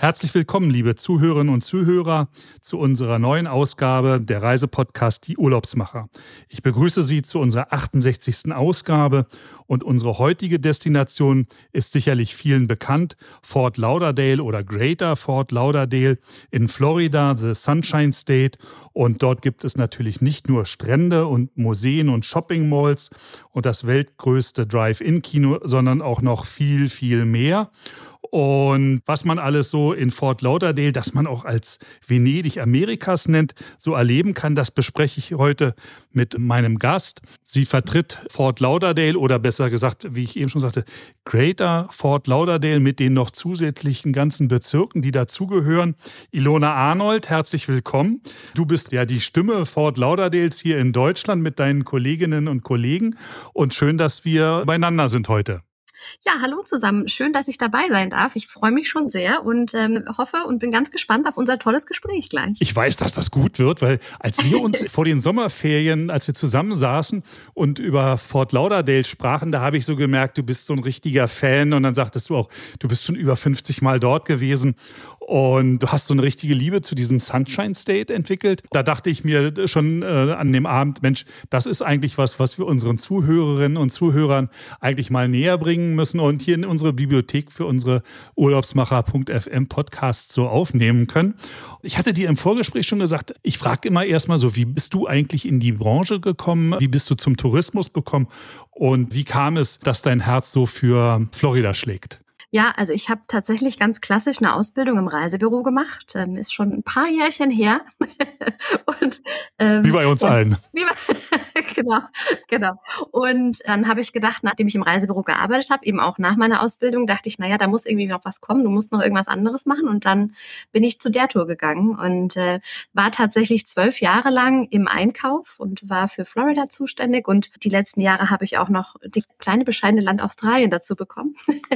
Herzlich willkommen, liebe Zuhörerinnen und Zuhörer, zu unserer neuen Ausgabe der Reisepodcast Die Urlaubsmacher. Ich begrüße Sie zu unserer 68. Ausgabe und unsere heutige Destination ist sicherlich vielen bekannt. Fort Lauderdale oder Greater Fort Lauderdale in Florida, the Sunshine State. Und dort gibt es natürlich nicht nur Strände und Museen und Shopping Malls und das weltgrößte Drive-In-Kino, sondern auch noch viel, viel mehr und was man alles so in Fort Lauderdale, das man auch als Venedig Amerikas nennt, so erleben kann, das bespreche ich heute mit meinem Gast. Sie vertritt Fort Lauderdale oder besser gesagt, wie ich eben schon sagte, Greater Fort Lauderdale mit den noch zusätzlichen ganzen Bezirken, die dazugehören. Ilona Arnold, herzlich willkommen. Du bist ja die Stimme Fort Lauderdales hier in Deutschland mit deinen Kolleginnen und Kollegen und schön, dass wir beieinander sind heute. Ja, hallo zusammen. Schön, dass ich dabei sein darf. Ich freue mich schon sehr und ähm, hoffe und bin ganz gespannt auf unser tolles Gespräch gleich. Ich weiß, dass das gut wird, weil als wir uns vor den Sommerferien, als wir zusammensaßen und über Fort Lauderdale sprachen, da habe ich so gemerkt, du bist so ein richtiger Fan und dann sagtest du auch, du bist schon über 50 Mal dort gewesen und du hast so eine richtige Liebe zu diesem Sunshine State entwickelt. Da dachte ich mir schon äh, an dem Abend, Mensch, das ist eigentlich was, was wir unseren Zuhörerinnen und Zuhörern eigentlich mal näher bringen müssen und hier in unsere Bibliothek für unsere Urlaubsmacher.fm Podcasts so aufnehmen können. Ich hatte dir im Vorgespräch schon gesagt, ich frage immer erstmal so, wie bist du eigentlich in die Branche gekommen? Wie bist du zum Tourismus gekommen? Und wie kam es, dass dein Herz so für Florida schlägt? Ja, also ich habe tatsächlich ganz klassisch eine Ausbildung im Reisebüro gemacht. Ähm, ist schon ein paar Jährchen her. und, ähm, wie bei uns allen. Bei, genau, genau. Und dann habe ich gedacht, nachdem ich im Reisebüro gearbeitet habe, eben auch nach meiner Ausbildung, dachte ich, naja, da muss irgendwie noch was kommen. Du musst noch irgendwas anderes machen. Und dann bin ich zu der Tour gegangen und äh, war tatsächlich zwölf Jahre lang im Einkauf und war für Florida zuständig. Und die letzten Jahre habe ich auch noch das kleine bescheidene Land Australien dazu bekommen.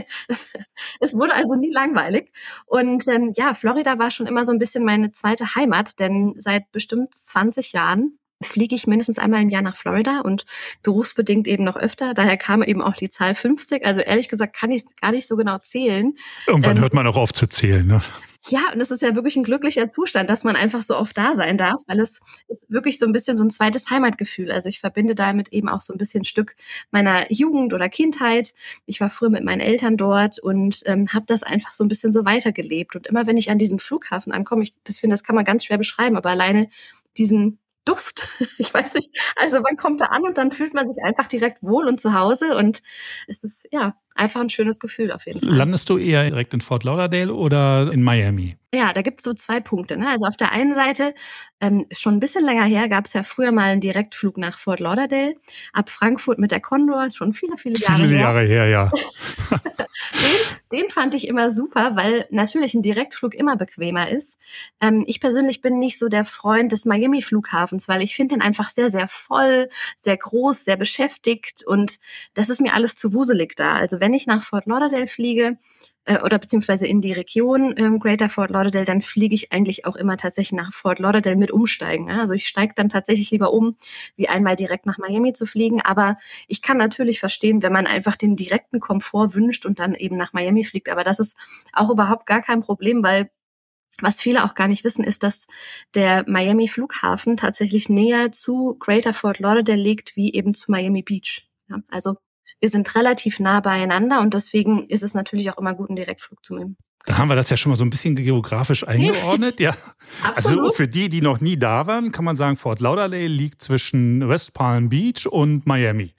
es wurde also nie langweilig. Und ähm, ja, Florida war schon immer so ein bisschen meine zweite Heimat, denn seit bestimmt 20 Jahren fliege ich mindestens einmal im Jahr nach Florida und berufsbedingt eben noch öfter. Daher kam eben auch die Zahl 50. Also ehrlich gesagt kann ich es gar nicht so genau zählen. Irgendwann ähm, hört man auch auf zu zählen. Ne? Ja, und es ist ja wirklich ein glücklicher Zustand, dass man einfach so oft da sein darf, weil es ist wirklich so ein bisschen so ein zweites Heimatgefühl. Also ich verbinde damit eben auch so ein bisschen ein Stück meiner Jugend oder Kindheit. Ich war früher mit meinen Eltern dort und ähm, habe das einfach so ein bisschen so weitergelebt. Und immer wenn ich an diesem Flughafen ankomme, ich das finde, das kann man ganz schwer beschreiben, aber alleine diesen Duft. Ich weiß nicht. Also man kommt da an und dann fühlt man sich einfach direkt wohl und zu Hause und es ist ja einfach ein schönes Gefühl auf jeden Fall. Landest du eher direkt in Fort Lauderdale oder in Miami? Ja, da gibt es so zwei Punkte. Ne? Also auf der einen Seite, ähm, schon ein bisschen länger her, gab es ja früher mal einen Direktflug nach Fort Lauderdale. Ab Frankfurt mit der Condor, ist schon viele, viele Jahre her. Viele Jahre her, ja. den, den fand ich immer super, weil natürlich ein Direktflug immer bequemer ist. Ähm, ich persönlich bin nicht so der Freund des Miami-Flughafens, weil ich finde den einfach sehr, sehr voll, sehr groß, sehr beschäftigt und das ist mir alles zu wuselig da. Also wenn ich nach Fort Lauderdale fliege, äh, oder beziehungsweise in die Region ähm, Greater Fort Lauderdale, dann fliege ich eigentlich auch immer tatsächlich nach Fort Lauderdale mit umsteigen. Ja? Also ich steige dann tatsächlich lieber um, wie einmal direkt nach Miami zu fliegen. Aber ich kann natürlich verstehen, wenn man einfach den direkten Komfort wünscht und dann eben nach Miami fliegt. Aber das ist auch überhaupt gar kein Problem, weil was viele auch gar nicht wissen, ist, dass der Miami Flughafen tatsächlich näher zu Greater Fort Lauderdale liegt, wie eben zu Miami Beach. Ja, also wir sind relativ nah beieinander und deswegen ist es natürlich auch immer gut, einen Direktflug zu nehmen. Dann haben wir das ja schon mal so ein bisschen geografisch eingeordnet, ja. Also für die, die noch nie da waren, kann man sagen, Fort Lauderdale liegt zwischen West Palm Beach und Miami.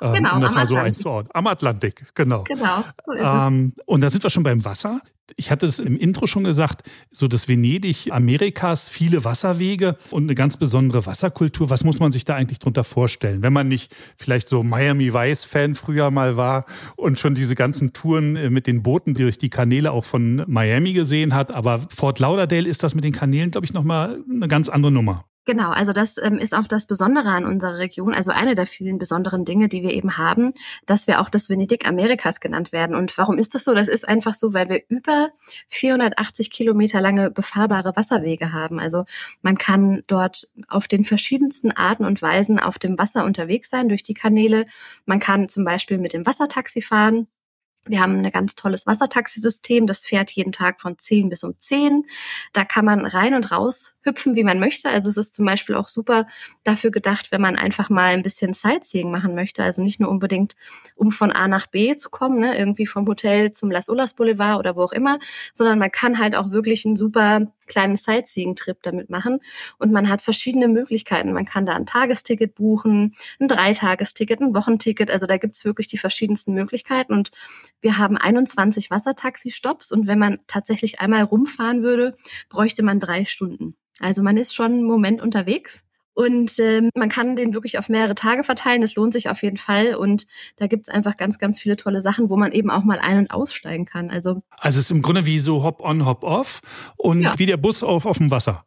Ähm, genau, um das mal so einzuordnen. Am Atlantik, genau. Genau, so ist ähm, es. Und da sind wir schon beim Wasser. Ich hatte es im Intro schon gesagt, so das Venedig Amerikas, viele Wasserwege und eine ganz besondere Wasserkultur. Was muss man sich da eigentlich drunter vorstellen, wenn man nicht vielleicht so Miami Vice Fan früher mal war und schon diese ganzen Touren äh, mit den Booten durch die Kanäle auch von Miami gesehen hat. Aber Fort Lauderdale ist das mit den Kanälen, glaube ich, nochmal eine ganz andere Nummer. Genau, also das ähm, ist auch das Besondere an unserer Region, also eine der vielen besonderen Dinge, die wir eben haben, dass wir auch das Venedig Amerikas genannt werden. Und warum ist das so? Das ist einfach so, weil wir über 480 Kilometer lange befahrbare Wasserwege haben. Also man kann dort auf den verschiedensten Arten und Weisen auf dem Wasser unterwegs sein, durch die Kanäle. Man kann zum Beispiel mit dem Wassertaxi fahren. Wir haben ein ganz tolles Wassertaxisystem, das fährt jeden Tag von 10 bis um 10. Da kann man rein und raus hüpfen, wie man möchte. Also es ist zum Beispiel auch super dafür gedacht, wenn man einfach mal ein bisschen Sightseeing machen möchte. Also nicht nur unbedingt, um von A nach B zu kommen, ne, irgendwie vom Hotel zum Las Olas Boulevard oder wo auch immer, sondern man kann halt auch wirklich einen super kleinen Sightseeing-Trip damit machen. Und man hat verschiedene Möglichkeiten. Man kann da ein Tagesticket buchen, ein Dreitagesticket, ein Wochenticket. Also da gibt's wirklich die verschiedensten Möglichkeiten. Und wir haben 21 Wassertaxi-Stops. Und wenn man tatsächlich einmal rumfahren würde, bräuchte man drei Stunden. Also man ist schon einen Moment unterwegs. Und ähm, man kann den wirklich auf mehrere Tage verteilen. Das lohnt sich auf jeden Fall. Und da gibt's einfach ganz, ganz viele tolle Sachen, wo man eben auch mal ein- und aussteigen kann. Also, also es ist im Grunde wie so Hop-on, Hop-off und ja. wie der Bus auf, auf dem Wasser.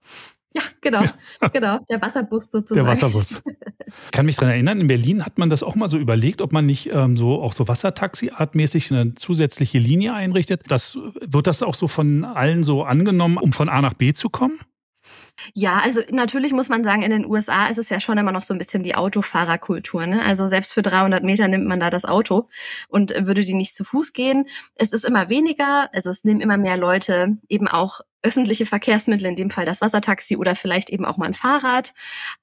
Ja, genau, ja. genau. Der Wasserbus sozusagen. Der Wasserbus. Ich kann mich dran erinnern, in Berlin hat man das auch mal so überlegt, ob man nicht ähm, so auch so Wassertaxi-artmäßig eine zusätzliche Linie einrichtet. Das, wird das auch so von allen so angenommen, um von A nach B zu kommen? Ja, also natürlich muss man sagen, in den USA ist es ja schon immer noch so ein bisschen die Autofahrerkultur. Ne? Also selbst für 300 Meter nimmt man da das Auto und würde die nicht zu Fuß gehen. Es ist immer weniger, also es nehmen immer mehr Leute eben auch öffentliche Verkehrsmittel, in dem Fall das Wassertaxi oder vielleicht eben auch mal ein Fahrrad.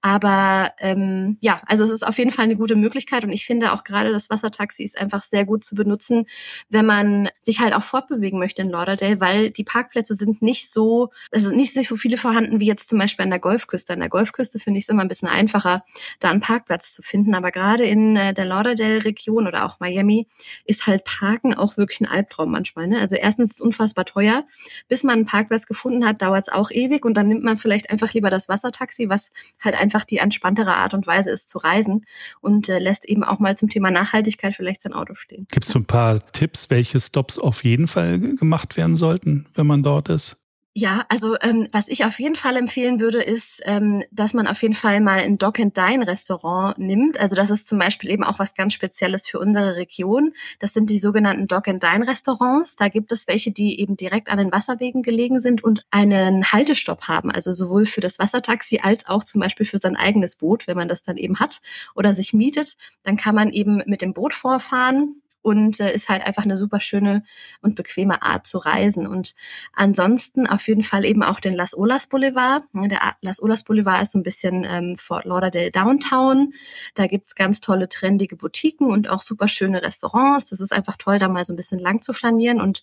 Aber ähm, ja, also es ist auf jeden Fall eine gute Möglichkeit und ich finde auch gerade das Wassertaxi ist einfach sehr gut zu benutzen, wenn man sich halt auch fortbewegen möchte in Lauderdale, weil die Parkplätze sind nicht so, also nicht so viele vorhanden wie jetzt zum Beispiel an der Golfküste. An der Golfküste finde ich es immer ein bisschen einfacher, da einen Parkplatz zu finden. Aber gerade in äh, der Lauderdale-Region oder auch Miami ist halt Parken auch wirklich ein Albtraum manchmal. Ne? Also erstens ist es unfassbar teuer, bis man einen Parkplatz gefunden hat, dauert es auch ewig und dann nimmt man vielleicht einfach lieber das Wassertaxi, was halt einfach die entspanntere Art und Weise ist zu reisen und äh, lässt eben auch mal zum Thema Nachhaltigkeit vielleicht sein Auto stehen. Gibt es so ein paar Tipps, welche Stops auf jeden Fall gemacht werden sollten, wenn man dort ist? Ja, also ähm, was ich auf jeden Fall empfehlen würde, ist, ähm, dass man auf jeden Fall mal ein Dock and Dine Restaurant nimmt. Also das ist zum Beispiel eben auch was ganz Spezielles für unsere Region. Das sind die sogenannten Dock and Dine Restaurants. Da gibt es welche, die eben direkt an den Wasserwegen gelegen sind und einen Haltestopp haben. Also sowohl für das Wassertaxi als auch zum Beispiel für sein eigenes Boot, wenn man das dann eben hat oder sich mietet. Dann kann man eben mit dem Boot vorfahren und äh, ist halt einfach eine super schöne und bequeme Art zu reisen. Und ansonsten auf jeden Fall eben auch den Las Olas Boulevard. Der Las Olas Boulevard ist so ein bisschen ähm, Fort Lauderdale Downtown. Da gibt's ganz tolle, trendige Boutiquen und auch super schöne Restaurants. Das ist einfach toll, da mal so ein bisschen lang zu flanieren. Und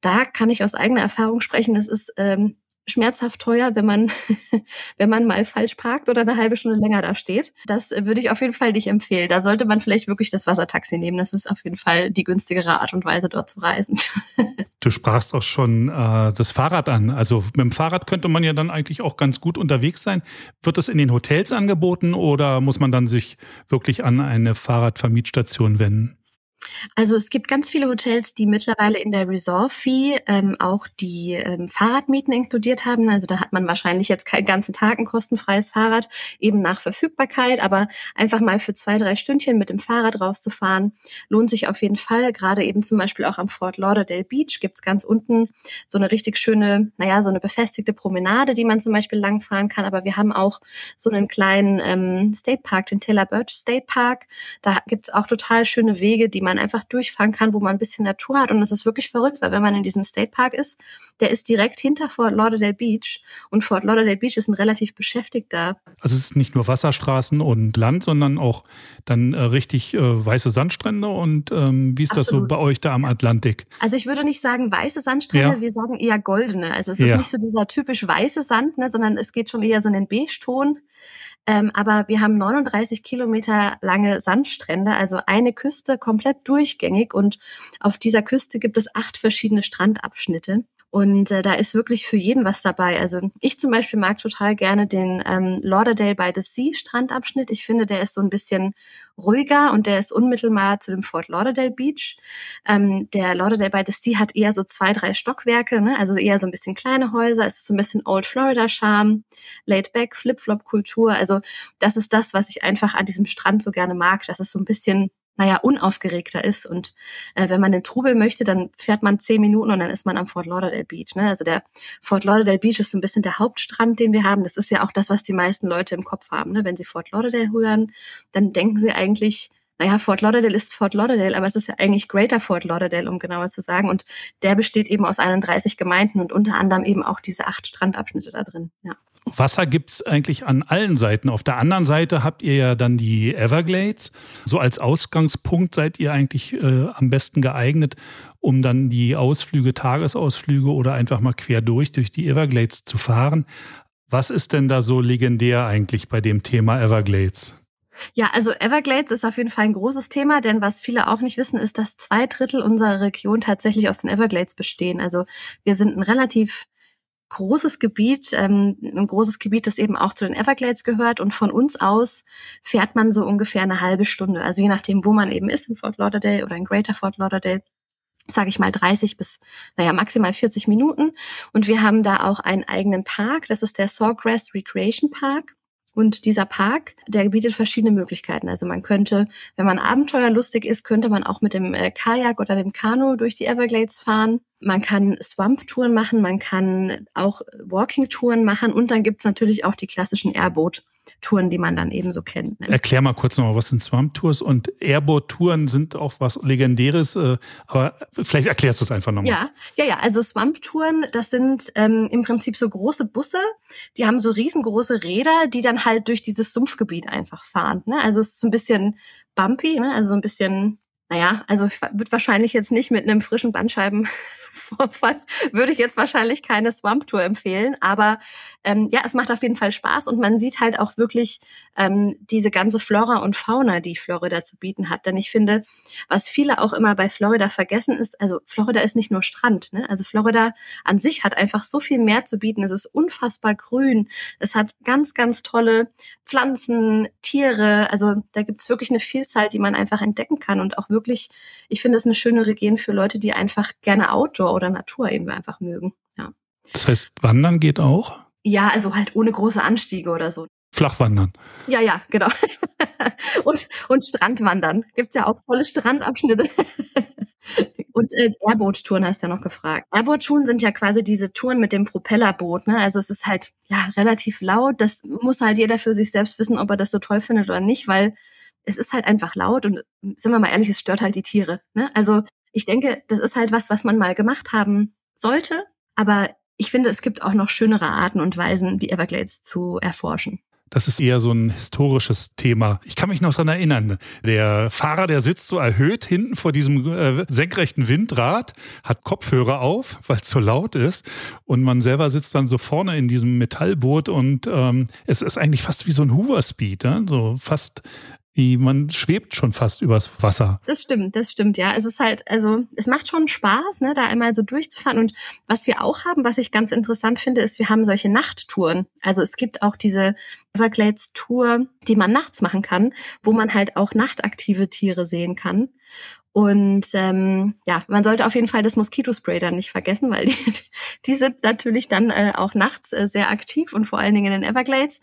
da kann ich aus eigener Erfahrung sprechen. Es ist ähm, schmerzhaft teuer, wenn man, wenn man mal falsch parkt oder eine halbe Stunde länger da steht. Das würde ich auf jeden Fall nicht empfehlen. Da sollte man vielleicht wirklich das Wassertaxi nehmen. Das ist auf jeden Fall die günstigere Art und Weise, dort zu reisen. Du sprachst auch schon äh, das Fahrrad an. Also mit dem Fahrrad könnte man ja dann eigentlich auch ganz gut unterwegs sein. Wird das in den Hotels angeboten oder muss man dann sich wirklich an eine Fahrradvermietstation wenden? Also es gibt ganz viele Hotels, die mittlerweile in der Resort-Fee ähm, auch die ähm, Fahrradmieten inkludiert haben. Also da hat man wahrscheinlich jetzt keinen ganzen Tag ein kostenfreies Fahrrad, eben nach Verfügbarkeit, aber einfach mal für zwei, drei Stündchen mit dem Fahrrad rauszufahren, lohnt sich auf jeden Fall. Gerade eben zum Beispiel auch am Fort Lauderdale Beach gibt's ganz unten so eine richtig schöne, naja, so eine befestigte Promenade, die man zum Beispiel langfahren kann. Aber wir haben auch so einen kleinen ähm, State Park, den Taylor Birch State Park. Da gibt's auch total schöne Wege, die man man einfach durchfahren kann, wo man ein bisschen Natur hat. Und es ist wirklich verrückt, weil wenn man in diesem State Park ist, der ist direkt hinter Fort Lauderdale Beach. Und Fort Lauderdale Beach ist ein relativ beschäftigter. Also es ist nicht nur Wasserstraßen und Land, sondern auch dann äh, richtig äh, weiße Sandstrände. Und ähm, wie ist Absolut. das so bei euch da am Atlantik? Also ich würde nicht sagen weiße Sandstrände, ja. wir sagen eher goldene. Also es ist ja. nicht so dieser typisch weiße Sand, ne, sondern es geht schon eher so in den Beige-Ton. Ähm, aber wir haben 39 Kilometer lange Sandstrände, also eine Küste komplett durchgängig. Und auf dieser Küste gibt es acht verschiedene Strandabschnitte. Und äh, da ist wirklich für jeden was dabei. Also ich zum Beispiel mag total gerne den ähm, Lauderdale by the Sea Strandabschnitt. Ich finde, der ist so ein bisschen ruhiger und der ist unmittelbar zu dem Fort Lauderdale Beach. Ähm, der Lauderdale by the Sea hat eher so zwei, drei Stockwerke, ne? also eher so ein bisschen kleine Häuser. Es ist so ein bisschen Old Florida Charme, Laid Back, Flip-Flop Kultur. Also das ist das, was ich einfach an diesem Strand so gerne mag. Das ist so ein bisschen naja, unaufgeregter ist. Und äh, wenn man den Trubel möchte, dann fährt man zehn Minuten und dann ist man am Fort Lauderdale Beach. Ne? Also der Fort Lauderdale Beach ist so ein bisschen der Hauptstrand, den wir haben. Das ist ja auch das, was die meisten Leute im Kopf haben. Ne? Wenn sie Fort Lauderdale hören, dann denken sie eigentlich, naja, Fort Lauderdale ist Fort Lauderdale, aber es ist ja eigentlich Greater Fort Lauderdale, um genauer zu sagen. Und der besteht eben aus 31 Gemeinden und unter anderem eben auch diese acht Strandabschnitte da drin. Ja. Wasser gibt es eigentlich an allen Seiten. Auf der anderen Seite habt ihr ja dann die Everglades. So als Ausgangspunkt seid ihr eigentlich äh, am besten geeignet, um dann die Ausflüge, Tagesausflüge oder einfach mal quer durch, durch die Everglades zu fahren. Was ist denn da so legendär eigentlich bei dem Thema Everglades? Ja, also Everglades ist auf jeden Fall ein großes Thema, denn was viele auch nicht wissen, ist, dass zwei Drittel unserer Region tatsächlich aus den Everglades bestehen. Also wir sind ein relativ großes Gebiet, ähm, ein großes Gebiet, das eben auch zu den Everglades gehört. Und von uns aus fährt man so ungefähr eine halbe Stunde. Also je nachdem, wo man eben ist, in Fort Lauderdale oder in Greater Fort Lauderdale, sage ich mal 30 bis, naja, maximal 40 Minuten. Und wir haben da auch einen eigenen Park. Das ist der Sawgrass Recreation Park. Und dieser Park, der bietet verschiedene Möglichkeiten. Also man könnte, wenn man abenteuerlustig ist, könnte man auch mit dem äh, Kajak oder dem Kanu durch die Everglades fahren. Man kann Swamp-Touren machen, man kann auch Walking-Touren machen und dann gibt's natürlich auch die klassischen Airboat. Touren, die man dann eben so kennt. Ne? Erklär mal kurz nochmal, was sind Swamp-Tours und Airboat-Touren sind auch was Legendäres, äh, aber vielleicht erklärst du es einfach nochmal. Ja, ja, ja, also Swamp-Touren, das sind ähm, im Prinzip so große Busse, die haben so riesengroße Räder, die dann halt durch dieses Sumpfgebiet einfach fahren. Ne? Also es ist so ein bisschen bumpy, ne? also so ein bisschen naja, also ich würde wahrscheinlich jetzt nicht mit einem frischen Bandscheiben Vorfall würde ich jetzt wahrscheinlich keine Swamp Tour empfehlen. Aber ähm, ja, es macht auf jeden Fall Spaß und man sieht halt auch wirklich ähm, diese ganze Flora und Fauna, die Florida zu bieten hat. Denn ich finde, was viele auch immer bei Florida vergessen ist, also Florida ist nicht nur Strand. Ne? Also Florida an sich hat einfach so viel mehr zu bieten. Es ist unfassbar grün. Es hat ganz, ganz tolle Pflanzen, Tiere. Also da gibt's wirklich eine Vielzahl, die man einfach entdecken kann und auch wirklich, ich finde es eine schöne Region für Leute, die einfach gerne Outdoor oder Natur eben einfach mögen. Ja. Das heißt, Wandern geht auch? Ja, also halt ohne große Anstiege oder so. Flachwandern. Ja, ja, genau. und, und Strandwandern. Gibt's ja auch tolle Strandabschnitte. und äh, Airboot-Touren hast du ja noch gefragt. Airboot-Touren sind ja quasi diese Touren mit dem Propellerboot. Ne? Also es ist halt ja relativ laut. Das muss halt jeder für sich selbst wissen, ob er das so toll findet oder nicht, weil es ist halt einfach laut und sind wir mal ehrlich, es stört halt die Tiere. Ne? Also ich denke, das ist halt was, was man mal gemacht haben sollte. Aber ich finde, es gibt auch noch schönere Arten und Weisen, die Everglades zu erforschen. Das ist eher so ein historisches Thema. Ich kann mich noch daran erinnern. Der Fahrer, der sitzt so erhöht hinten vor diesem äh, senkrechten Windrad, hat Kopfhörer auf, weil es so laut ist. Und man selber sitzt dann so vorne in diesem Metallboot und ähm, es ist eigentlich fast wie so ein Hoover Speed, ja? so fast wie man schwebt schon fast übers Wasser. Das stimmt, das stimmt, ja. Es ist halt, also es macht schon Spaß, ne, da einmal so durchzufahren. Und was wir auch haben, was ich ganz interessant finde, ist, wir haben solche Nachttouren. Also es gibt auch diese Everglades Tour, die man nachts machen kann, wo man halt auch nachtaktive Tiere sehen kann. Und ähm, ja, man sollte auf jeden Fall das Moskitospray dann nicht vergessen, weil die, die sind natürlich dann äh, auch nachts äh, sehr aktiv und vor allen Dingen in den Everglades.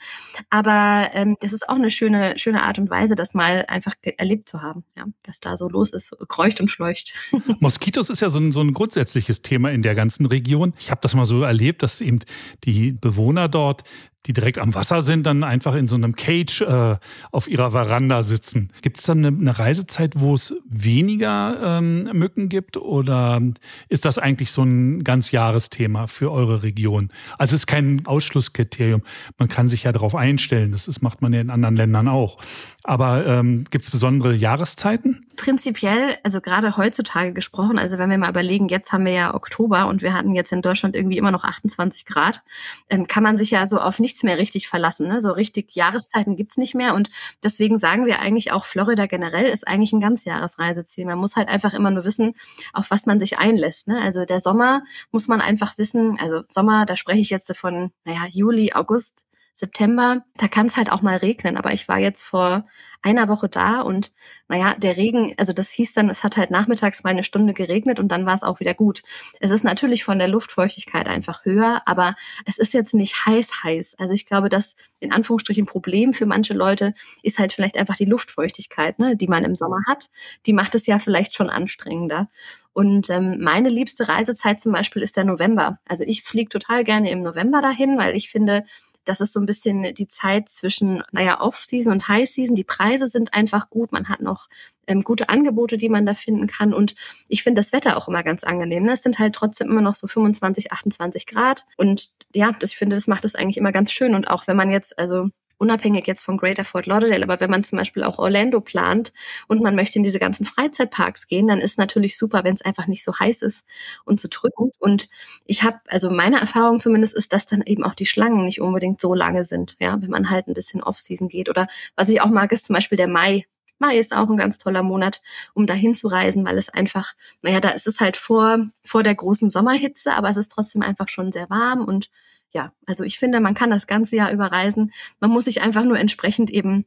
Aber ähm, das ist auch eine schöne, schöne Art und Weise, das mal einfach erlebt zu haben, ja, was da so los ist, kreucht und fleucht. Moskitos ist ja so ein, so ein grundsätzliches Thema in der ganzen Region. Ich habe das mal so erlebt, dass eben die Bewohner dort die direkt am Wasser sind, dann einfach in so einem Cage äh, auf ihrer Veranda sitzen. Gibt es dann eine, eine, Reisezeit, wo es weniger ähm, Mücken gibt oder ist das eigentlich so ein ganz Jahresthema für eure Region? Also es ist kein Ausschlusskriterium. Man kann sich ja darauf einstellen. Das ist, macht man ja in anderen Ländern auch. Aber ähm, gibt es besondere Jahreszeiten? Prinzipiell, also gerade heutzutage gesprochen, also wenn wir mal überlegen, jetzt haben wir ja Oktober und wir hatten jetzt in Deutschland irgendwie immer noch 28 Grad, ähm, kann man sich ja so auf nicht nichts mehr richtig verlassen. Ne? So richtig Jahreszeiten gibt's nicht mehr. Und deswegen sagen wir eigentlich auch, Florida generell ist eigentlich ein Ganzjahresreiseziel. Man muss halt einfach immer nur wissen, auf was man sich einlässt. Ne? Also der Sommer muss man einfach wissen, also Sommer, da spreche ich jetzt von, naja, Juli, August, September, da kann es halt auch mal regnen. Aber ich war jetzt vor einer Woche da und naja, der Regen, also das hieß dann, es hat halt nachmittags mal eine Stunde geregnet und dann war es auch wieder gut. Es ist natürlich von der Luftfeuchtigkeit einfach höher, aber es ist jetzt nicht heiß heiß. Also ich glaube, das in Anführungsstrichen Problem für manche Leute ist halt vielleicht einfach die Luftfeuchtigkeit, ne, die man im Sommer hat. Die macht es ja vielleicht schon anstrengender. Und ähm, meine liebste Reisezeit zum Beispiel ist der November. Also ich fliege total gerne im November dahin, weil ich finde, das ist so ein bisschen die Zeit zwischen, naja, Off-Season und High-Season. Die Preise sind einfach gut. Man hat noch ähm, gute Angebote, die man da finden kann. Und ich finde das Wetter auch immer ganz angenehm. Ne? Es sind halt trotzdem immer noch so 25, 28 Grad. Und ja, das, ich finde, das macht es eigentlich immer ganz schön. Und auch wenn man jetzt, also unabhängig jetzt von Greater Fort Lauderdale, aber wenn man zum Beispiel auch Orlando plant und man möchte in diese ganzen Freizeitparks gehen, dann ist natürlich super, wenn es einfach nicht so heiß ist und so drückend. Und ich habe, also meine Erfahrung zumindest ist, dass dann eben auch die Schlangen nicht unbedingt so lange sind, ja, wenn man halt ein bisschen Off-Season geht. Oder was ich auch mag, ist zum Beispiel der Mai. Mai ist auch ein ganz toller Monat, um dahin zu reisen, weil es einfach, naja, da ist es halt vor, vor der großen Sommerhitze, aber es ist trotzdem einfach schon sehr warm und ja, also ich finde, man kann das ganze Jahr überreisen. Man muss sich einfach nur entsprechend eben,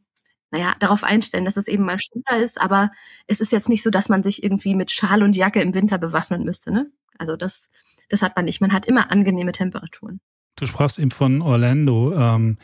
naja, darauf einstellen, dass es eben mal schneller ist, aber es ist jetzt nicht so, dass man sich irgendwie mit Schal und Jacke im Winter bewaffnen müsste, ne? Also das, das hat man nicht. Man hat immer angenehme Temperaturen. Du sprachst eben von Orlando. Ähm,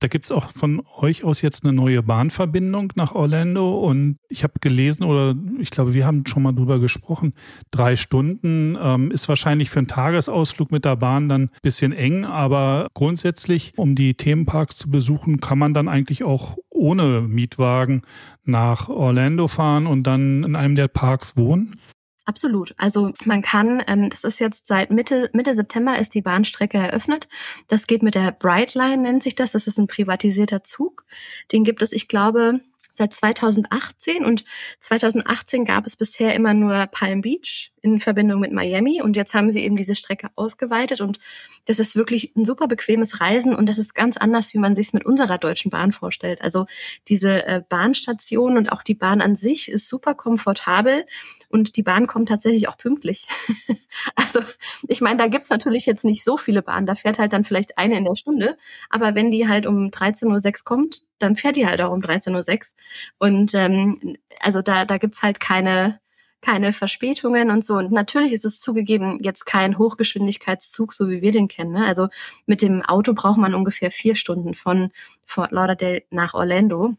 da gibt es auch von euch aus jetzt eine neue Bahnverbindung nach Orlando und ich habe gelesen oder ich glaube, wir haben schon mal drüber gesprochen, drei Stunden ähm, ist wahrscheinlich für einen Tagesausflug mit der Bahn dann ein bisschen eng, aber grundsätzlich, um die Themenparks zu besuchen, kann man dann eigentlich auch ohne Mietwagen nach Orlando fahren und dann in einem der Parks wohnen? Absolut. Also man kann, ähm, das ist jetzt seit Mitte, Mitte September ist die Bahnstrecke eröffnet. Das geht mit der Brightline, nennt sich das. Das ist ein privatisierter Zug. Den gibt es, ich glaube, seit 2018 und 2018 gab es bisher immer nur Palm Beach in Verbindung mit Miami und jetzt haben sie eben diese Strecke ausgeweitet und das ist wirklich ein super bequemes Reisen und das ist ganz anders, wie man sich es mit unserer Deutschen Bahn vorstellt. Also diese äh, Bahnstation und auch die Bahn an sich ist super komfortabel und die Bahn kommt tatsächlich auch pünktlich. also ich meine, da gibt's natürlich jetzt nicht so viele Bahnen, da fährt halt dann vielleicht eine in der Stunde, aber wenn die halt um 13.06 Uhr kommt, dann fährt die halt auch um 13.06 Uhr. Und ähm, also da, da gibt's halt keine, keine Verspätungen und so. Und natürlich ist es zugegeben jetzt kein Hochgeschwindigkeitszug, so wie wir den kennen. Ne? Also mit dem Auto braucht man ungefähr vier Stunden von Fort Lauderdale nach Orlando.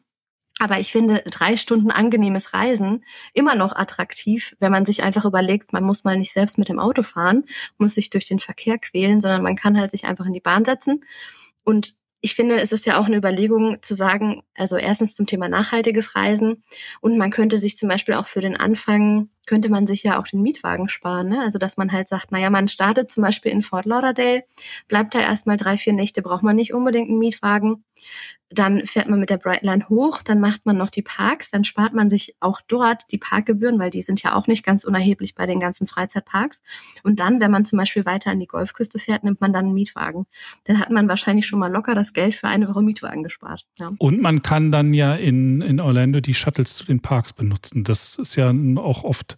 Aber ich finde drei Stunden angenehmes Reisen immer noch attraktiv, wenn man sich einfach überlegt, man muss mal nicht selbst mit dem Auto fahren, muss sich durch den Verkehr quälen, sondern man kann halt sich einfach in die Bahn setzen. Und ich finde, es ist ja auch eine Überlegung zu sagen, also erstens zum Thema nachhaltiges Reisen. Und man könnte sich zum Beispiel auch für den Anfang, könnte man sich ja auch den Mietwagen sparen. Ne? Also dass man halt sagt, naja, man startet zum Beispiel in Fort Lauderdale, bleibt da erstmal drei, vier Nächte, braucht man nicht unbedingt einen Mietwagen. Dann fährt man mit der Brightline hoch, dann macht man noch die Parks, dann spart man sich auch dort die Parkgebühren, weil die sind ja auch nicht ganz unerheblich bei den ganzen Freizeitparks. Und dann, wenn man zum Beispiel weiter an die Golfküste fährt, nimmt man dann einen Mietwagen. Dann hat man wahrscheinlich schon mal locker das Geld für eine Woche Mietwagen gespart. Ja. Und man kann dann ja in, in Orlando die Shuttles zu den Parks benutzen. Das ist ja auch oft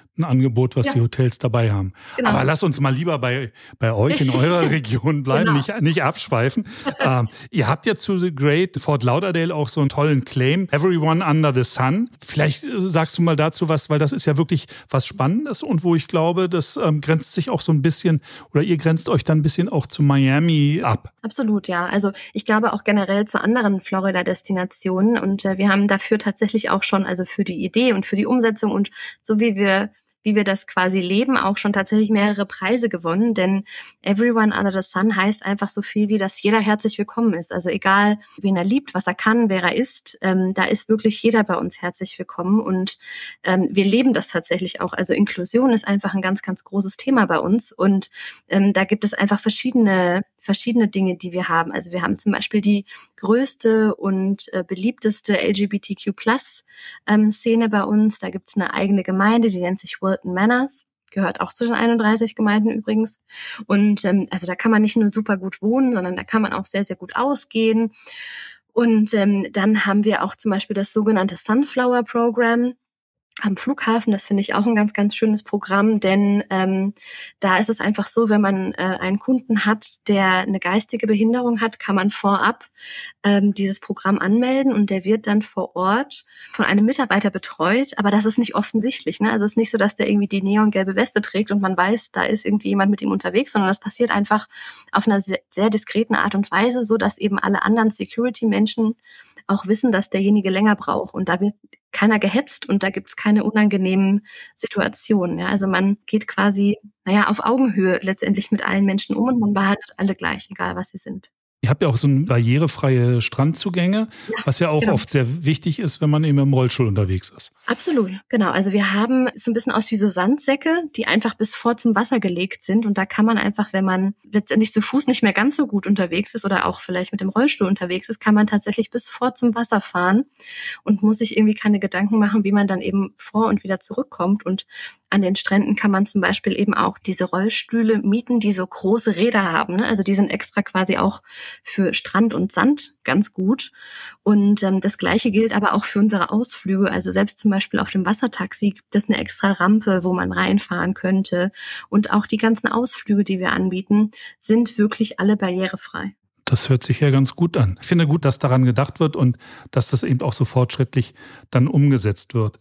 ein Angebot, was ja. die Hotels dabei haben. Genau. Aber lass uns mal lieber bei, bei euch in eurer Region bleiben, genau. nicht, nicht abschweifen. ähm, ihr habt ja zu The Great Fort Lauderdale auch so einen tollen Claim, Everyone Under the Sun. Vielleicht äh, sagst du mal dazu was, weil das ist ja wirklich was Spannendes und wo ich glaube, das ähm, grenzt sich auch so ein bisschen oder ihr grenzt euch dann ein bisschen auch zu Miami ab. Absolut, ja. Also ich glaube auch generell zu anderen Florida-Destinationen und äh, wir haben dafür tatsächlich auch schon, also für die Idee und für die Umsetzung und so wie wir wie wir das quasi leben, auch schon tatsächlich mehrere Preise gewonnen. Denn Everyone Under the Sun heißt einfach so viel wie, dass jeder herzlich willkommen ist. Also egal, wen er liebt, was er kann, wer er ist, ähm, da ist wirklich jeder bei uns herzlich willkommen. Und ähm, wir leben das tatsächlich auch. Also Inklusion ist einfach ein ganz, ganz großes Thema bei uns. Und ähm, da gibt es einfach verschiedene verschiedene Dinge, die wir haben. Also wir haben zum Beispiel die größte und äh, beliebteste LGBTQ-Plus-Szene ähm, bei uns. Da gibt es eine eigene Gemeinde, die nennt sich Wilton Manors. gehört auch zu den 31 Gemeinden übrigens. Und ähm, also da kann man nicht nur super gut wohnen, sondern da kann man auch sehr, sehr gut ausgehen. Und ähm, dann haben wir auch zum Beispiel das sogenannte Sunflower Program am Flughafen. Das finde ich auch ein ganz, ganz schönes Programm, denn ähm, da ist es einfach so, wenn man äh, einen Kunden hat, der eine geistige Behinderung hat, kann man vorab ähm, dieses Programm anmelden und der wird dann vor Ort von einem Mitarbeiter betreut. Aber das ist nicht offensichtlich. Ne? Also es ist nicht so, dass der irgendwie die neongelbe Weste trägt und man weiß, da ist irgendwie jemand mit ihm unterwegs, sondern das passiert einfach auf einer sehr, sehr diskreten Art und Weise, so dass eben alle anderen Security-Menschen auch wissen, dass derjenige länger braucht. Und da wird keiner gehetzt und da gibt's keine unangenehmen Situationen. Ja? Also man geht quasi, naja, auf Augenhöhe letztendlich mit allen Menschen um und man behandelt alle gleich, egal was sie sind. Ihr habt ja auch so barrierefreie Strandzugänge, ja, was ja auch genau. oft sehr wichtig ist, wenn man eben im Rollstuhl unterwegs ist. Absolut, genau. Also wir haben so ein bisschen aus wie so Sandsäcke, die einfach bis vor zum Wasser gelegt sind. Und da kann man einfach, wenn man letztendlich zu Fuß nicht mehr ganz so gut unterwegs ist oder auch vielleicht mit dem Rollstuhl unterwegs ist, kann man tatsächlich bis vor zum Wasser fahren und muss sich irgendwie keine Gedanken machen, wie man dann eben vor und wieder zurückkommt. Und an den Stränden kann man zum Beispiel eben auch diese Rollstühle mieten, die so große Räder haben. Ne? Also die sind extra quasi auch für Strand und Sand ganz gut. Und ähm, das Gleiche gilt aber auch für unsere Ausflüge. Also selbst zum Beispiel auf dem Wassertaxi gibt es eine extra Rampe, wo man reinfahren könnte. Und auch die ganzen Ausflüge, die wir anbieten, sind wirklich alle barrierefrei. Das hört sich ja ganz gut an. Ich finde gut, dass daran gedacht wird und dass das eben auch so fortschrittlich dann umgesetzt wird.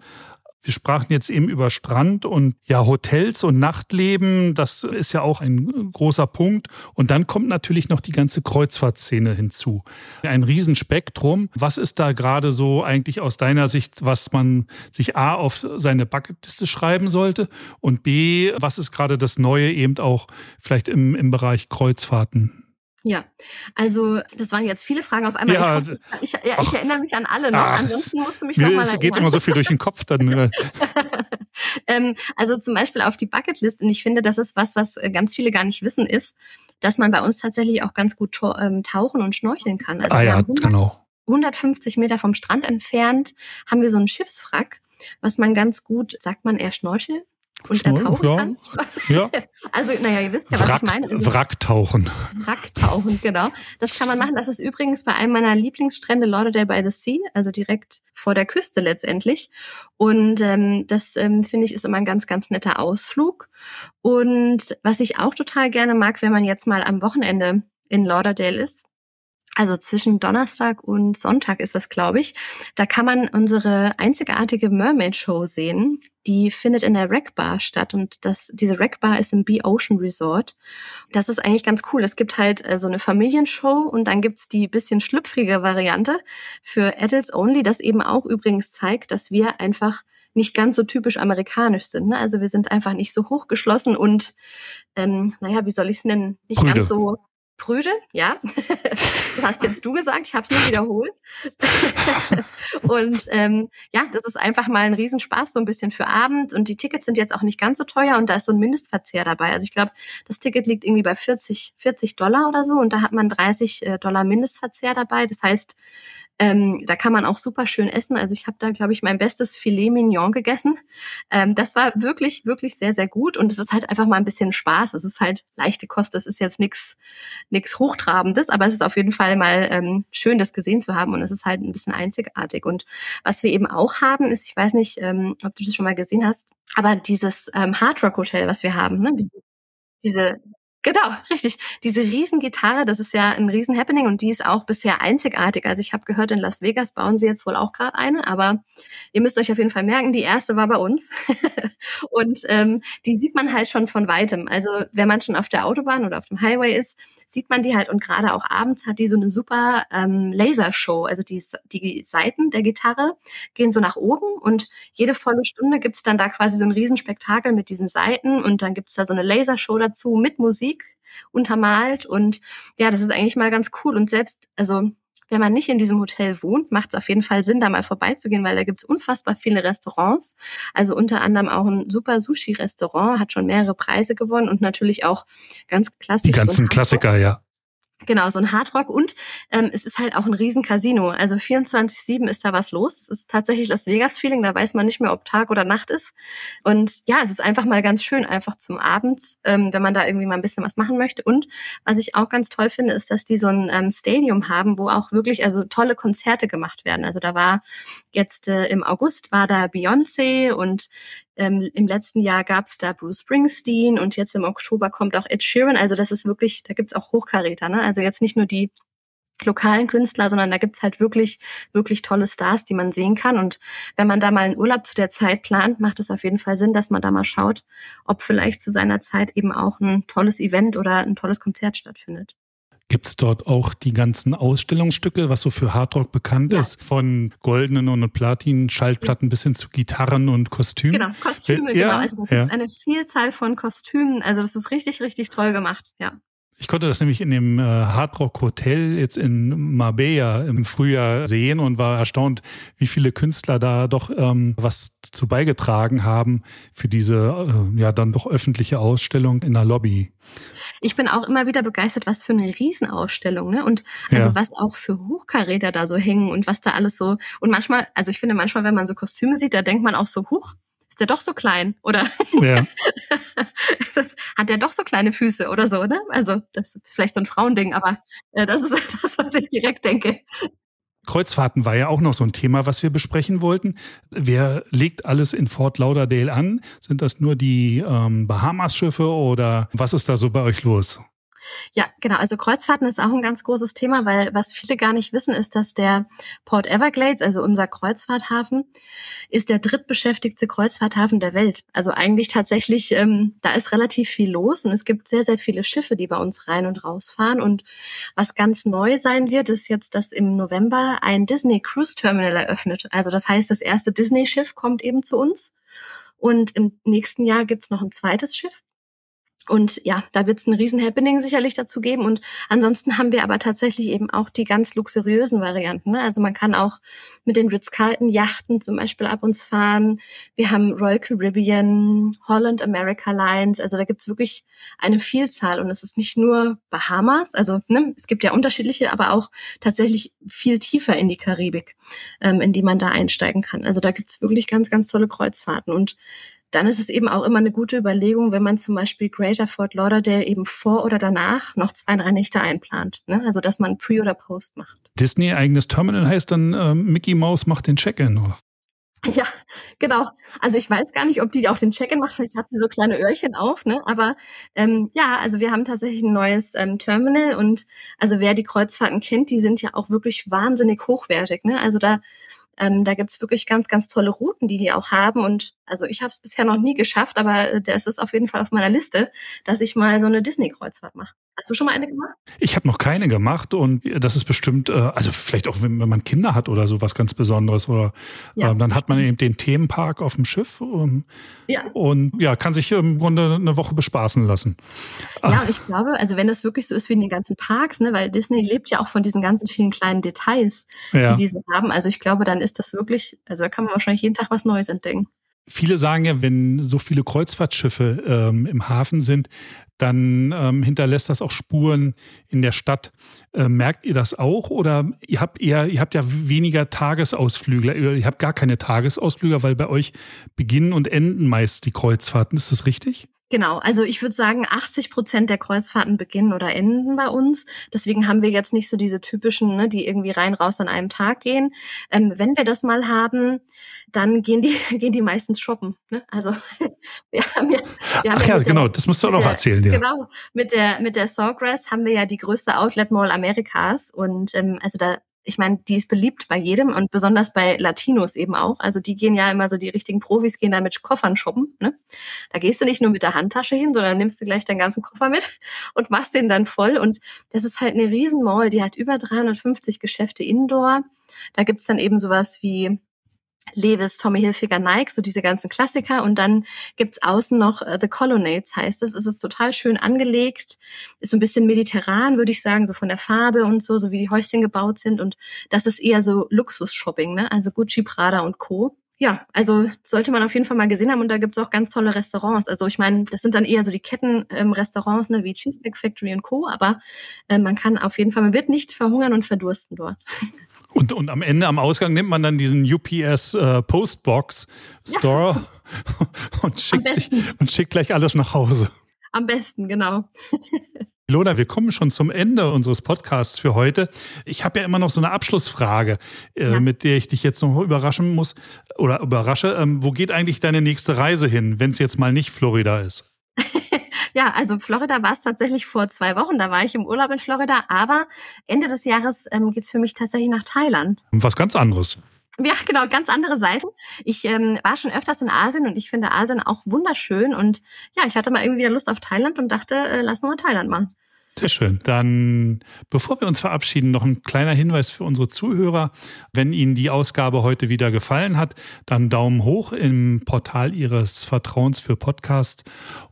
Wir sprachen jetzt eben über Strand und ja, Hotels und Nachtleben. Das ist ja auch ein großer Punkt. Und dann kommt natürlich noch die ganze Kreuzfahrtszene hinzu. Ein Riesenspektrum. Was ist da gerade so eigentlich aus deiner Sicht, was man sich A auf seine Bucketliste schreiben sollte und B, was ist gerade das Neue eben auch vielleicht im, im Bereich Kreuzfahrten? Ja, also das waren jetzt viele Fragen auf einmal. Ja, ich, hoffe, ich, ja, ich erinnere mich an alle noch. Ach, Ansonsten musst du mich nochmal. Es geht immer so viel durch den Kopf dann. Ne? ähm, also zum Beispiel auf die Bucketlist. Und ich finde, das ist was, was äh, ganz viele gar nicht wissen, ist, dass man bei uns tatsächlich auch ganz gut ähm, tauchen und schnorcheln kann. Also ah ja, 100, genau. 150 Meter vom Strand entfernt haben wir so einen Schiffswrack, was man ganz gut, sagt man eher Schnorchel? Und da tauchen ja. kann. Ja. Also, naja, ihr wisst ja, was Wrack, ich meine. Also, Wracktauchen. Wracktauchen, genau. Das kann man machen. Das ist übrigens bei einem meiner Lieblingsstrände, Lauderdale by the Sea, also direkt vor der Küste letztendlich. Und ähm, das ähm, finde ich ist immer ein ganz, ganz netter Ausflug. Und was ich auch total gerne mag, wenn man jetzt mal am Wochenende in Lauderdale ist, also zwischen Donnerstag und Sonntag ist das, glaube ich. Da kann man unsere einzigartige Mermaid Show sehen. Die findet in der Rack Bar statt und das, diese Rack Bar ist im Bee Ocean Resort. Das ist eigentlich ganz cool. Es gibt halt äh, so eine Familienshow und dann gibt's die bisschen schlüpfrige Variante für Adults Only, das eben auch übrigens zeigt, dass wir einfach nicht ganz so typisch amerikanisch sind. Ne? Also wir sind einfach nicht so hochgeschlossen und ähm, naja, wie soll ich es nennen? Nicht Brüde. ganz so Prüde, ja. das hast jetzt du gesagt, ich habe es nur wiederholt. und ähm, ja, das ist einfach mal ein Riesenspaß, so ein bisschen für Abend. Und die Tickets sind jetzt auch nicht ganz so teuer und da ist so ein Mindestverzehr dabei. Also ich glaube, das Ticket liegt irgendwie bei 40, 40 Dollar oder so und da hat man 30 äh, Dollar Mindestverzehr dabei. Das heißt, ähm, da kann man auch super schön essen. Also ich habe da, glaube ich, mein bestes Filet Mignon gegessen. Ähm, das war wirklich, wirklich sehr, sehr gut. Und es ist halt einfach mal ein bisschen Spaß. Es ist halt leichte Kost. Das ist jetzt nichts nichts Hochtrabendes, aber es ist auf jeden Fall mal ähm, schön, das gesehen zu haben. Und es ist halt ein bisschen einzigartig. Und was wir eben auch haben, ist, ich weiß nicht, ähm, ob du das schon mal gesehen hast, aber dieses ähm, Hard Rock Hotel, was wir haben, ne? diese, diese Genau, richtig. Diese Riesengitarre, das ist ja ein Riesen-Happening und die ist auch bisher einzigartig. Also ich habe gehört, in Las Vegas bauen sie jetzt wohl auch gerade eine, aber ihr müsst euch auf jeden Fall merken, die erste war bei uns. und ähm, die sieht man halt schon von weitem. Also wenn man schon auf der Autobahn oder auf dem Highway ist, sieht man die halt und gerade auch abends hat die so eine super ähm, Lasershow. Also die, die Seiten der Gitarre gehen so nach oben und jede volle Stunde gibt's dann da quasi so ein Riesenspektakel mit diesen Seiten und dann gibt's da so eine Lasershow dazu mit Musik Musik untermalt und ja, das ist eigentlich mal ganz cool und selbst, also wenn man nicht in diesem Hotel wohnt, macht es auf jeden Fall Sinn, da mal vorbeizugehen, weil da gibt es unfassbar viele Restaurants. Also unter anderem auch ein super Sushi-Restaurant, hat schon mehrere Preise gewonnen und natürlich auch ganz klassisch. Die ganzen so Klassiker, ja. Genau, so ein Hardrock und ähm, es ist halt auch ein riesen Casino. Also 24-7 ist da was los. Es ist tatsächlich Las Vegas-Feeling, da weiß man nicht mehr, ob Tag oder Nacht ist. Und ja, es ist einfach mal ganz schön, einfach zum Abends, ähm, wenn man da irgendwie mal ein bisschen was machen möchte. Und was ich auch ganz toll finde, ist, dass die so ein ähm, Stadium haben, wo auch wirklich also tolle Konzerte gemacht werden. Also da war jetzt äh, im August war da Beyoncé und ähm, Im letzten Jahr gab es da Bruce Springsteen und jetzt im Oktober kommt auch Ed Sheeran. Also das ist wirklich, da gibt's auch Hochkaräter. Ne? Also jetzt nicht nur die lokalen Künstler, sondern da gibt's halt wirklich, wirklich tolle Stars, die man sehen kann. Und wenn man da mal einen Urlaub zu der Zeit plant, macht es auf jeden Fall Sinn, dass man da mal schaut, ob vielleicht zu seiner Zeit eben auch ein tolles Event oder ein tolles Konzert stattfindet. Gibt es dort auch die ganzen Ausstellungsstücke, was so für Hardrock bekannt ja. ist? Von goldenen und Platin Schallplatten bis hin zu Gitarren und Kostümen? Genau, Kostüme, ja, genau. Also es ja. gibt eine Vielzahl von Kostümen. Also das ist richtig, richtig toll gemacht, ja. Ich konnte das nämlich in dem äh, Hardrock Hotel jetzt in Marbella im Frühjahr sehen und war erstaunt, wie viele Künstler da doch ähm, was zu beigetragen haben für diese äh, ja dann doch öffentliche Ausstellung in der Lobby ich bin auch immer wieder begeistert, was für eine Riesenausstellung, ne? Und also ja. was auch für Hochkaräter da so hängen und was da alles so. Und manchmal, also ich finde manchmal, wenn man so Kostüme sieht, da denkt man auch so, huch, ist der doch so klein? Oder ja. hat der doch so kleine Füße oder so, ne? Also, das ist vielleicht so ein Frauending, aber äh, das ist das, was ich direkt denke. Kreuzfahrten war ja auch noch so ein Thema, was wir besprechen wollten. Wer legt alles in Fort Lauderdale an? Sind das nur die ähm, Bahamas-Schiffe oder was ist da so bei euch los? Ja, genau. Also Kreuzfahrten ist auch ein ganz großes Thema, weil was viele gar nicht wissen, ist, dass der Port Everglades, also unser Kreuzfahrthafen, ist der drittbeschäftigte Kreuzfahrthafen der Welt. Also eigentlich tatsächlich, ähm, da ist relativ viel los und es gibt sehr, sehr viele Schiffe, die bei uns rein und rausfahren. Und was ganz neu sein wird, ist jetzt, dass im November ein Disney Cruise Terminal eröffnet. Also das heißt, das erste Disney-Schiff kommt eben zu uns. Und im nächsten Jahr gibt's noch ein zweites Schiff. Und ja, da wird es ein riesen Happening sicherlich dazu geben. Und ansonsten haben wir aber tatsächlich eben auch die ganz luxuriösen Varianten. Ne? Also man kann auch mit den Ritz-Carlton Yachten zum Beispiel ab uns fahren. Wir haben Royal Caribbean, Holland America Lines. Also da gibt's wirklich eine Vielzahl. Und es ist nicht nur Bahamas. Also ne, es gibt ja unterschiedliche, aber auch tatsächlich viel tiefer in die Karibik, ähm, in die man da einsteigen kann. Also da gibt's wirklich ganz, ganz tolle Kreuzfahrten. Und dann ist es eben auch immer eine gute Überlegung, wenn man zum Beispiel Greater Fort Lauderdale eben vor oder danach noch zwei, drei Nächte einplant. Ne? Also dass man Pre- oder Post macht. Disney eigenes Terminal heißt dann äh, Mickey Mouse macht den Check-in. Ja, genau. Also ich weiß gar nicht, ob die auch den Check-in macht. Vielleicht hat sie so kleine Öhrchen auf, ne? Aber ähm, ja, also wir haben tatsächlich ein neues ähm, Terminal und also wer die Kreuzfahrten kennt, die sind ja auch wirklich wahnsinnig hochwertig. Ne? Also da ähm, da gibt's wirklich ganz, ganz tolle Routen, die die auch haben. Und also ich habe es bisher noch nie geschafft, aber äh, das ist auf jeden Fall auf meiner Liste, dass ich mal so eine Disney-Kreuzfahrt mache. Hast du schon mal eine gemacht? Ich habe noch keine gemacht und das ist bestimmt, äh, also vielleicht auch, wenn, man Kinder hat oder so was ganz Besonderes oder ja, äh, dann hat man eben den Themenpark auf dem Schiff und, ähm, ja. und ja, kann sich im Grunde eine Woche bespaßen lassen. Ja, und ich glaube, also wenn das wirklich so ist wie in den ganzen Parks, ne, weil Disney lebt ja auch von diesen ganzen vielen kleinen Details, ja. die die so haben. Also ich glaube, dann ist das wirklich, also da kann man wahrscheinlich jeden Tag was Neues entdecken. Viele sagen ja, wenn so viele Kreuzfahrtschiffe ähm, im Hafen sind, dann ähm, hinterlässt das auch Spuren in der Stadt. Äh, merkt ihr das auch oder ihr habt eher, ihr habt ja weniger Tagesausflügler, ihr habt gar keine Tagesausflüger, weil bei euch beginnen und enden meist die Kreuzfahrten. Ist das richtig? Genau, also ich würde sagen, 80 Prozent der Kreuzfahrten beginnen oder enden bei uns. Deswegen haben wir jetzt nicht so diese typischen, ne, die irgendwie rein raus an einem Tag gehen. Ähm, wenn wir das mal haben, dann gehen die gehen die meistens shoppen. Ne? Also wir haben ja, wir haben Ach ja, ja genau, das musst du auch noch erzählen. Ja. Genau, mit der mit der Sawgrass haben wir ja die größte Outlet Mall Amerikas und ähm, also da ich meine, die ist beliebt bei jedem und besonders bei Latinos eben auch. Also die gehen ja immer so, die richtigen Profis gehen da mit Koffern shoppen. Ne? Da gehst du nicht nur mit der Handtasche hin, sondern nimmst du gleich deinen ganzen Koffer mit und machst den dann voll. Und das ist halt eine Riesenmall, die hat über 350 Geschäfte indoor. Da gibt's dann eben sowas wie Levis, Tommy Hilfiger, Nike, so diese ganzen Klassiker. Und dann gibt's außen noch uh, The Colonnades, heißt es. Es ist total schön angelegt, ist so ein bisschen mediterran, würde ich sagen, so von der Farbe und so, so wie die Häuschen gebaut sind. Und das ist eher so Luxus-Shopping, ne? also Gucci, Prada und Co. ja, also sollte man auf jeden Fall mal gesehen haben und da gibt's auch ganz tolle Restaurants. Also ich meine, das sind dann eher so die Ketten-Restaurants, ähm, ne, wie Cheesecake Factory und Co., aber äh, man kann auf jeden Fall, man wird nicht verhungern und verdursten dort. Und, und am Ende, am Ausgang, nimmt man dann diesen UPS äh, Postbox Store ja. und, schickt sich, und schickt gleich alles nach Hause. Am besten, genau. Lona, wir kommen schon zum Ende unseres Podcasts für heute. Ich habe ja immer noch so eine Abschlussfrage, äh, ja. mit der ich dich jetzt noch überraschen muss oder überrasche. Ähm, wo geht eigentlich deine nächste Reise hin, wenn es jetzt mal nicht Florida ist? ja, also Florida war es tatsächlich vor zwei Wochen. Da war ich im Urlaub in Florida, aber Ende des Jahres ähm, geht es für mich tatsächlich nach Thailand. Was ganz anderes. Ja, genau, ganz andere Seiten. Ich ähm, war schon öfters in Asien und ich finde Asien auch wunderschön. Und ja, ich hatte mal irgendwie wieder Lust auf Thailand und dachte, äh, lass mal Thailand machen. Sehr schön. Dann, bevor wir uns verabschieden, noch ein kleiner Hinweis für unsere Zuhörer. Wenn Ihnen die Ausgabe heute wieder gefallen hat, dann Daumen hoch im Portal Ihres Vertrauens für Podcasts.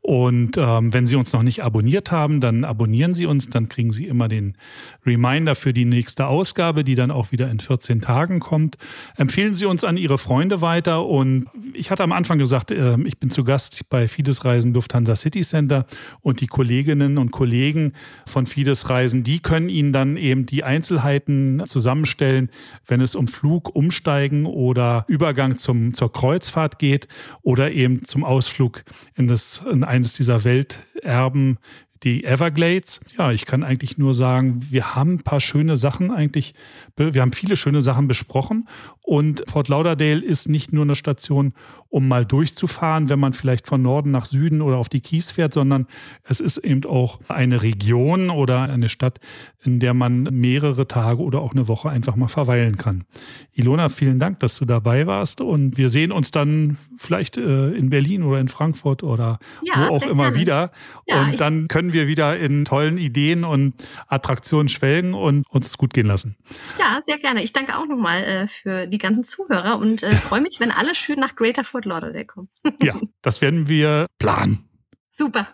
Und ähm, wenn Sie uns noch nicht abonniert haben, dann abonnieren Sie uns. Dann kriegen Sie immer den Reminder für die nächste Ausgabe, die dann auch wieder in 14 Tagen kommt. Empfehlen Sie uns an Ihre Freunde weiter. Und ich hatte am Anfang gesagt, äh, ich bin zu Gast bei Fides Reisen Lufthansa City Center und die Kolleginnen und Kollegen von Fides Reisen, die können Ihnen dann eben die Einzelheiten zusammenstellen, wenn es um Flug, Umsteigen oder Übergang zum, zur Kreuzfahrt geht oder eben zum Ausflug in, das, in eines dieser Welterben die Everglades. Ja, ich kann eigentlich nur sagen, wir haben ein paar schöne Sachen eigentlich, wir haben viele schöne Sachen besprochen und Fort Lauderdale ist nicht nur eine Station, um mal durchzufahren, wenn man vielleicht von Norden nach Süden oder auf die Kies fährt, sondern es ist eben auch eine Region oder eine Stadt, in der man mehrere Tage oder auch eine Woche einfach mal verweilen kann. Ilona, vielen Dank, dass du dabei warst und wir sehen uns dann vielleicht äh, in Berlin oder in Frankfurt oder ja, wo auch immer gerne. wieder. Ja, und dann können wir wieder in tollen Ideen und Attraktionen schwelgen und uns gut gehen lassen. Ja, sehr gerne. Ich danke auch nochmal äh, für die ganzen Zuhörer und äh, freue mich, wenn alle schön nach Greater Fort Lauderdale kommen. ja, das werden wir planen. Super.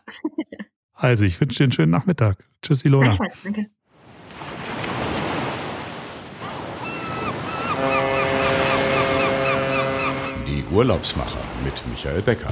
also, ich wünsche dir einen schönen Nachmittag. Tschüss, Ilona. Danke. Die Urlaubsmacher mit Michael Becker.